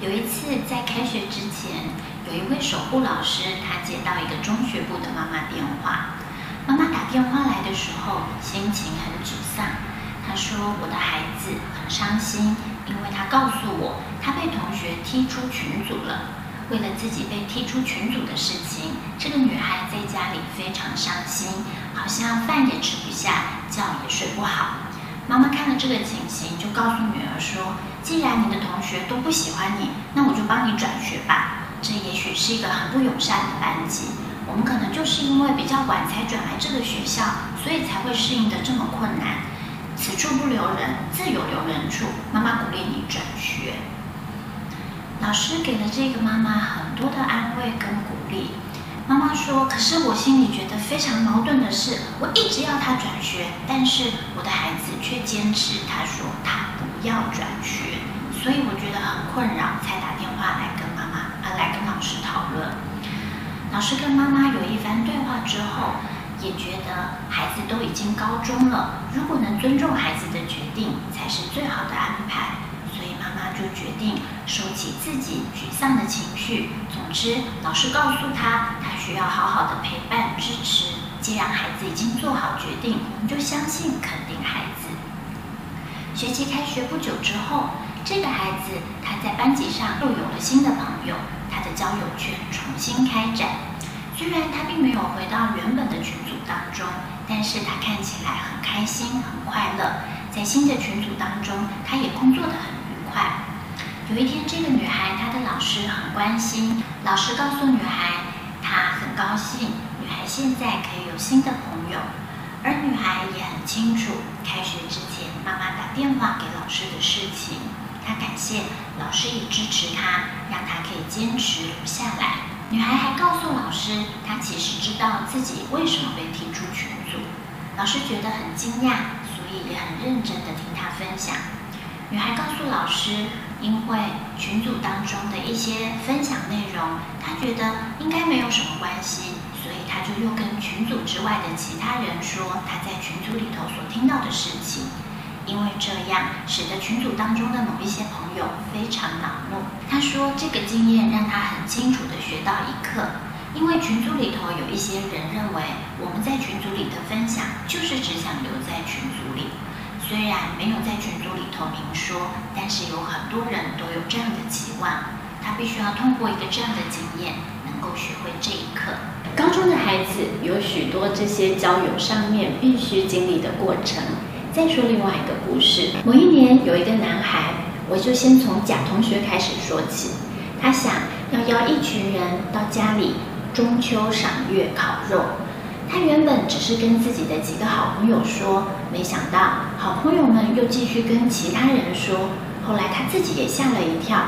有一次在开学之前，有一位守护老师，他接到一个中学部的妈妈电话。妈妈打电话来的时候，心情很沮丧。她说：“我的孩子很伤心，因为他告诉我，他被同学踢出群组了。为了自己被踢出群组的事情，这个女孩在家里非常伤心，好像饭也吃不下，觉也睡不好。”妈妈看了这个情形，就告诉女儿说：“既然你的同学都不喜欢你，那我就帮你转学吧。这也许是一个很不友善的班级，我们可能就是因为比较晚才转来这个学校，所以才会适应的这么困难。此处不留人，自有留人处。妈妈鼓励你转学。”老师给了这个妈妈很多的安慰跟鼓励。妈妈说：“可是我心里觉得非常矛盾的是，我一直要他转学，但是我的孩子却坚持，他说他不要转学，所以我觉得很困扰，才打电话来跟妈妈，啊，来跟老师讨论。老师跟妈妈有一番对话之后，也觉得孩子都已经高中了，如果能尊重孩子的决定，才是最好的安排。”就决定收起自己沮丧的情绪。总之，老师告诉他，他需要好好的陪伴支持。既然孩子已经做好决定，我们就相信肯定孩子。学期开学不久之后，这个孩子他在班级上又有了新的朋友，他的交友圈重新开展。虽然他并没有回到原本的群组当中，但是他看起来很开心、很快乐。在新的群组当中，他也工作得很愉快。有一天，这个女孩她的老师很关心。老师告诉女孩，她很高兴，女孩现在可以有新的朋友。而女孩也很清楚，开学之前妈妈打电话给老师的事情。她感谢老师也支持她，让她可以坚持留下来。女孩还告诉老师，她其实知道自己为什么被踢出群组。老师觉得很惊讶，所以也很认真地听她分享。女孩告诉老师，因为群组当中的一些分享内容，他觉得应该没有什么关系，所以他就又跟群组之外的其他人说他在群组里头所听到的事情。因为这样，使得群组当中的某一些朋友非常恼怒。他说，这个经验让他很清楚地学到一课，因为群组里头有一些人认为我们在群组里的分享，就是只想留在群组里。虽然没有在群组里头明说，但是有很多人都有这样的期望。他必须要通过一个这样的经验，能够学会这一课。高中的孩子有许多这些交友上面必须经历的过程。再说另外一个故事，某一年有一个男孩，我就先从甲同学开始说起。他想要邀一群人到家里中秋赏月烤肉。他原本只是跟自己的几个好朋友说，没想到好朋友们又继续跟其他人说。后来他自己也吓了一跳。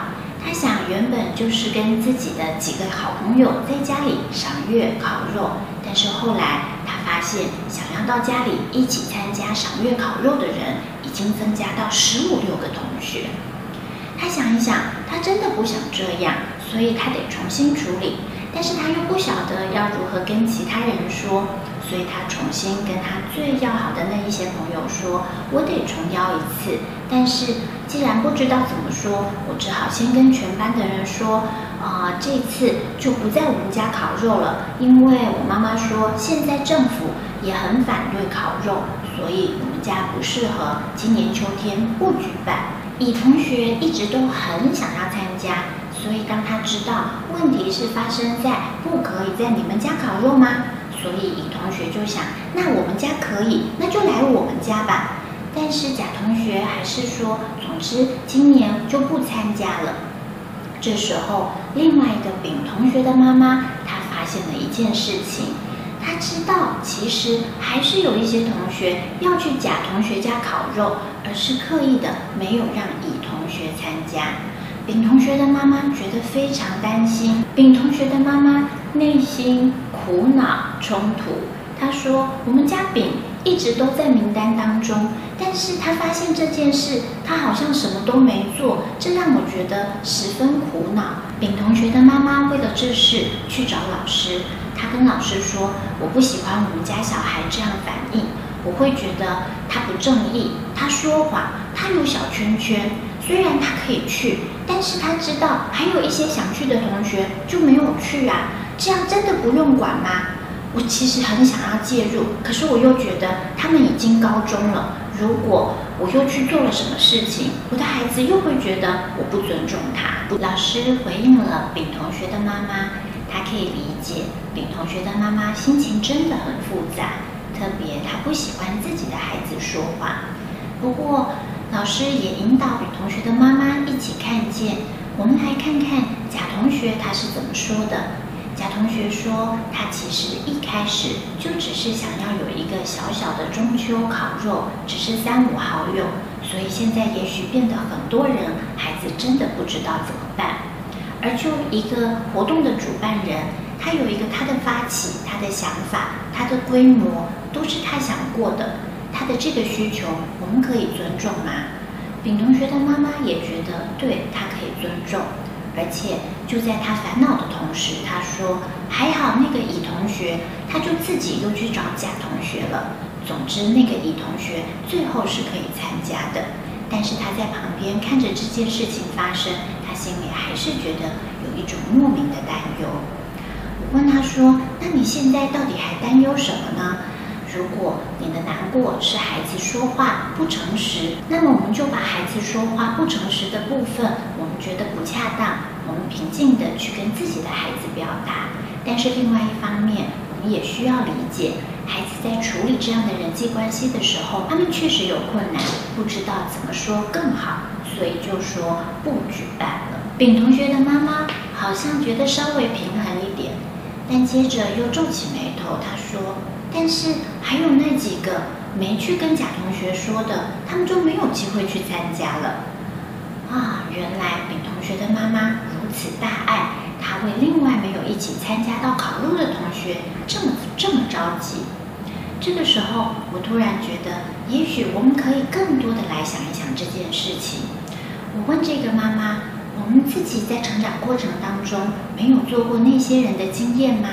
他想，原本就是跟自己的几个好朋友在家里赏月烤肉，但是后来他发现，想要到家里一起参加赏月烤肉的人已经增加到十五六个同学。他想一想，他真的不想这样，所以他得重新处理。但是他又不晓得要如何跟其他人说，所以他重新跟他最要好的那一些朋友说：“我得重邀一次。”但是既然不知道怎么说，我只好先跟全班的人说：“啊、这次就不在我们家烤肉了，因为我妈妈说现在政府也很反对烤肉，所以我们家不适合今年秋天不举办。”乙同学一直都很想要参加。所以，当他知道问题是发生在不可以在你们家烤肉吗？所以乙同学就想，那我们家可以，那就来我们家吧。但是甲同学还是说，总之今年就不参加了。这时候，另外一个丙同学的妈妈，她发现了一件事情，她知道其实还是有一些同学要去甲同学家烤肉，而是刻意的没有让乙同学参加。丙同学的妈妈觉得非常担心，丙同学的妈妈内心苦恼冲突。她说：“我们家丙一直都在名单当中，但是他发现这件事，他好像什么都没做，这让我觉得十分苦恼。”丙同学的妈妈为了这事去找老师，她跟老师说：“我不喜欢我们家小孩这样反应，我会觉得他不正义，他说谎，他有小圈圈。”虽然他可以去，但是他知道还有一些想去的同学就没有去啊，这样真的不用管吗？我其实很想要介入，可是我又觉得他们已经高中了，如果我又去做了什么事情，我的孩子又会觉得我不尊重他。老师回应了丙同学的妈妈，他可以理解丙同学的妈妈心情真的很复杂，特别他不喜欢自己的孩子说话。不过老师也引导丙同学的妈妈一起看见，我们来看看贾同学他是怎么说的。贾同学说，他其实一开始就只是想要有一个小小的中秋烤肉，只是三五好友，所以现在也许变得很多人，孩子真的不知道怎么办。而就一个活动的主办人，他有一个他的发起，他的想法，他的规模都是他想过的，的这个需求我们可以尊重吗？丙同学的妈妈也觉得，对，他可以尊重。而且就在他烦恼的同时，他说：“还好那个乙同学，他就自己又去找甲同学了。总之，那个乙同学最后是可以参加的。但是他在旁边看着这件事情发生，他心里还是觉得有一种莫名的担忧。”我问他说：“那你现在到底还担忧什么呢？”如果你的难过是孩子说话不诚实，那么我们就把孩子说话不诚实的部分，我们觉得不恰当，我们平静地去跟自己的孩子表达。但是另外一方面，我们也需要理解，孩子在处理这样的人际关系的时候，他们确实有困难，不知道怎么说更好，所以就说不举办了。丙同学的妈妈好像觉得稍微平衡一点，但接着又皱起眉头，她说。但是还有那几个没去跟甲同学说的，他们就没有机会去参加了。啊，原来丙同学的妈妈如此大爱，她为另外没有一起参加到烤肉的同学这么这么着急。这个时候，我突然觉得，也许我们可以更多的来想一想这件事情。我问这个妈妈：我们自己在成长过程当中没有做过那些人的经验吗？